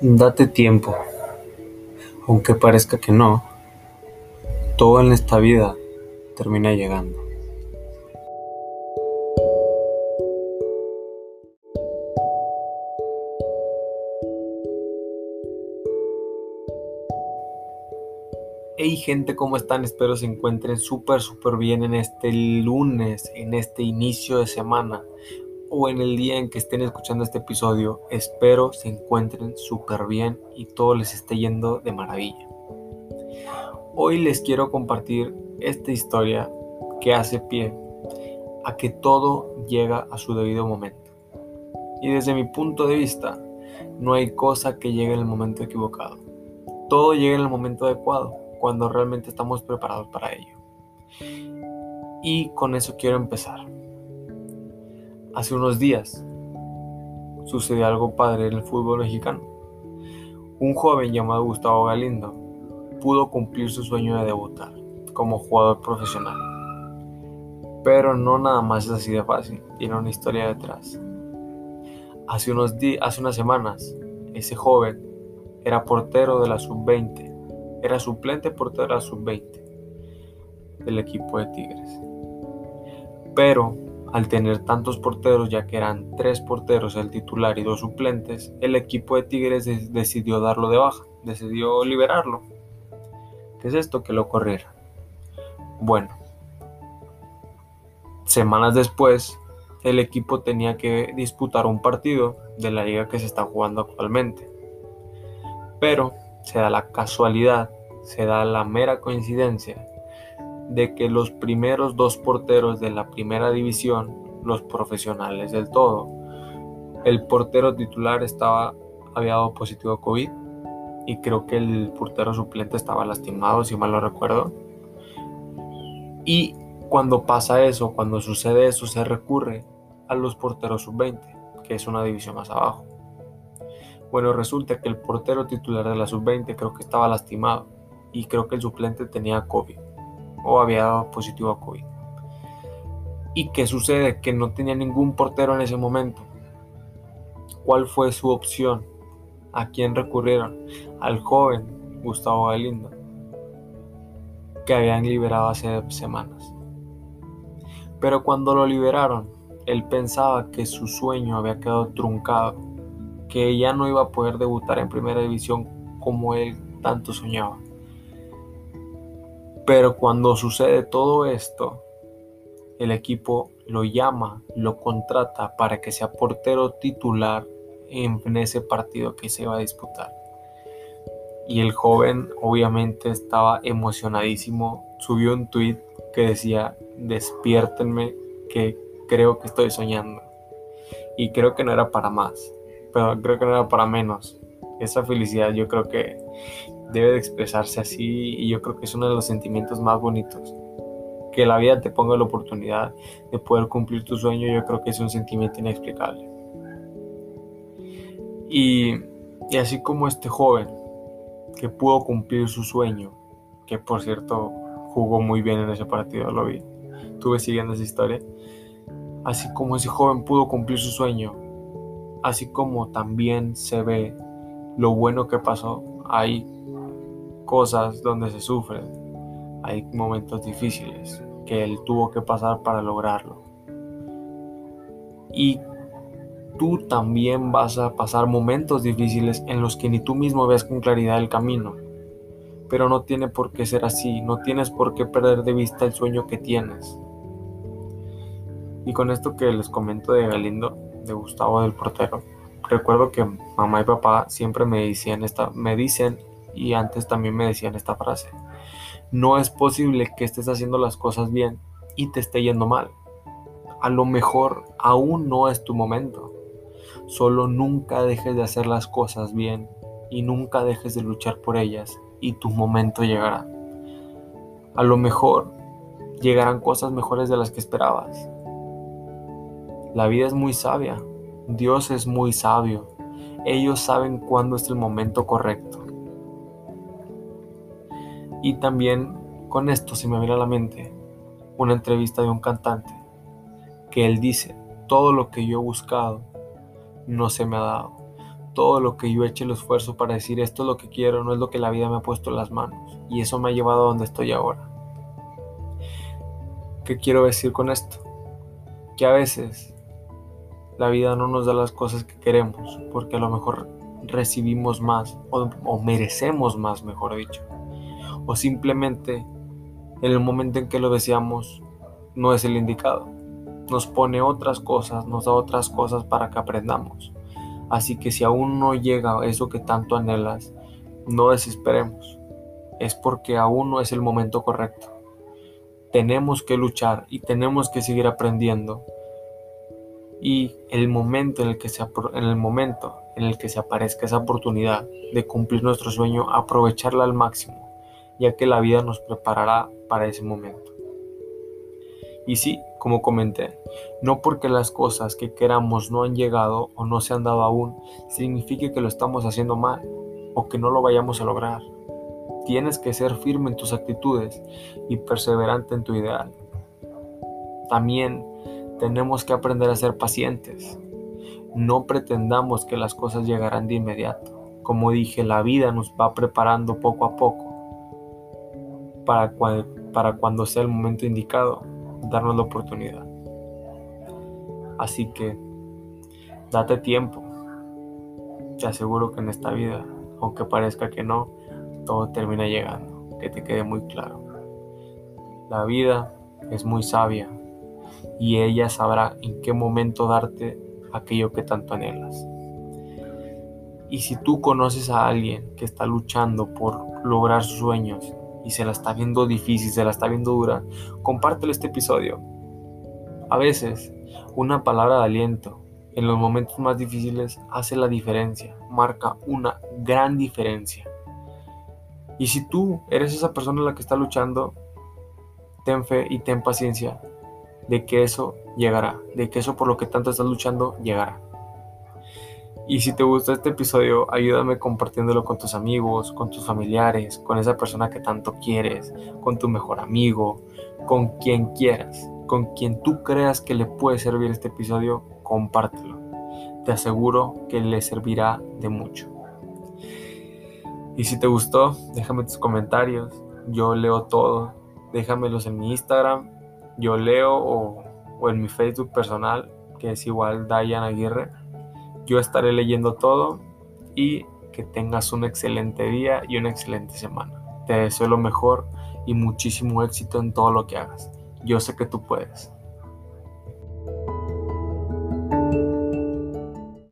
Date tiempo. Aunque parezca que no, todo en esta vida termina llegando. Hey gente, ¿cómo están? Espero se encuentren súper, súper bien en este lunes, en este inicio de semana o en el día en que estén escuchando este episodio. Espero se encuentren súper bien y todo les esté yendo de maravilla. Hoy les quiero compartir esta historia que hace pie a que todo llega a su debido momento. Y desde mi punto de vista, no hay cosa que llegue en el momento equivocado. Todo llega en el momento adecuado, cuando realmente estamos preparados para ello. Y con eso quiero empezar. Hace unos días sucedió algo padre en el fútbol mexicano. Un joven llamado Gustavo Galindo pudo cumplir su sueño de debutar como jugador profesional. Pero no nada más es así de fácil, tiene una historia detrás. Hace, unos hace unas semanas, ese joven era portero de la sub-20, era suplente portero de la sub-20 del equipo de Tigres. Pero al tener tantos porteros, ya que eran tres porteros, el titular y dos suplentes, el equipo de Tigres decidió darlo de baja, decidió liberarlo. ¿Qué es esto? Que lo corriera. Bueno, semanas después, el equipo tenía que disputar un partido de la liga que se está jugando actualmente. Pero se da la casualidad, se da la mera coincidencia de que los primeros dos porteros de la primera división, los profesionales del todo, el portero titular estaba, había dado positivo a COVID y creo que el portero suplente estaba lastimado, si mal lo recuerdo. Y cuando pasa eso, cuando sucede eso, se recurre a los porteros sub-20, que es una división más abajo. Bueno, resulta que el portero titular de la sub-20 creo que estaba lastimado y creo que el suplente tenía COVID o había dado positivo a COVID. ¿Y qué sucede? Que no tenía ningún portero en ese momento. ¿Cuál fue su opción? ¿A quién recurrieron? Al joven Gustavo Galindo, que habían liberado hace semanas. Pero cuando lo liberaron, él pensaba que su sueño había quedado truncado, que ya no iba a poder debutar en primera división como él tanto soñaba. Pero cuando sucede todo esto, el equipo lo llama, lo contrata para que sea portero titular en ese partido que se va a disputar. Y el joven obviamente estaba emocionadísimo, subió un tweet que decía, despiértenme que creo que estoy soñando. Y creo que no era para más, pero creo que no era para menos. Esa felicidad yo creo que debe de expresarse así y yo creo que es uno de los sentimientos más bonitos. Que la vida te ponga la oportunidad de poder cumplir tu sueño, yo creo que es un sentimiento inexplicable. Y, y así como este joven que pudo cumplir su sueño, que por cierto jugó muy bien en ese partido, lo vi, estuve siguiendo esa historia, así como ese joven pudo cumplir su sueño, así como también se ve lo bueno que pasó, ahí cosas donde se sufre, hay momentos difíciles que él tuvo que pasar para lograrlo. Y tú también vas a pasar momentos difíciles en los que ni tú mismo ves con claridad el camino. Pero no tiene por qué ser así, no tienes por qué perder de vista el sueño que tienes. Y con esto que les comento de Galindo, de Gustavo del portero, recuerdo que mamá y papá siempre me decían esta, me dicen y antes también me decían esta frase. No es posible que estés haciendo las cosas bien y te esté yendo mal. A lo mejor aún no es tu momento. Solo nunca dejes de hacer las cosas bien y nunca dejes de luchar por ellas y tu momento llegará. A lo mejor llegarán cosas mejores de las que esperabas. La vida es muy sabia. Dios es muy sabio. Ellos saben cuándo es el momento correcto. Y también con esto se me viene a la mente una entrevista de un cantante que él dice, todo lo que yo he buscado no se me ha dado, todo lo que yo eche el esfuerzo para decir esto es lo que quiero, no es lo que la vida me ha puesto en las manos. Y eso me ha llevado a donde estoy ahora. ¿Qué quiero decir con esto? Que a veces la vida no nos da las cosas que queremos, porque a lo mejor recibimos más o merecemos más, mejor dicho. O simplemente en el momento en que lo deseamos no es el indicado. Nos pone otras cosas, nos da otras cosas para que aprendamos. Así que si aún no llega eso que tanto anhelas, no desesperemos. Es porque aún no es el momento correcto. Tenemos que luchar y tenemos que seguir aprendiendo. Y el momento en el que se, en el momento en el que se aparezca esa oportunidad de cumplir nuestro sueño, aprovecharla al máximo, ya que la vida nos preparará para ese momento. Y sí, como comenté, no porque las cosas que queramos no han llegado o no se han dado aún, signifique que lo estamos haciendo mal o que no lo vayamos a lograr. Tienes que ser firme en tus actitudes y perseverante en tu ideal. También tenemos que aprender a ser pacientes. No pretendamos que las cosas llegarán de inmediato. Como dije, la vida nos va preparando poco a poco para, para cuando sea el momento indicado darnos la oportunidad. Así que date tiempo. Te aseguro que en esta vida, aunque parezca que no, todo termina llegando. Que te quede muy claro. La vida es muy sabia y ella sabrá en qué momento darte aquello que tanto anhelas. Y si tú conoces a alguien que está luchando por lograr sus sueños y se la está viendo difícil, se la está viendo dura, compártelo este episodio. A veces, una palabra de aliento en los momentos más difíciles hace la diferencia, marca una gran diferencia. Y si tú eres esa persona la que está luchando, ten fe y ten paciencia de que eso llegará, de que eso por lo que tanto estás luchando llegará. Y si te gustó este episodio, ayúdame compartiéndolo con tus amigos, con tus familiares, con esa persona que tanto quieres, con tu mejor amigo, con quien quieras, con quien tú creas que le puede servir este episodio, compártelo. Te aseguro que le servirá de mucho. Y si te gustó, déjame tus comentarios. Yo leo todo. Déjamelos en mi Instagram. Yo leo o, en mi Facebook personal, que es igual Dayan Aguirre. Yo estaré leyendo todo y que tengas un excelente día y una excelente semana. Te deseo lo mejor y muchísimo éxito en todo lo que hagas. Yo sé que tú puedes.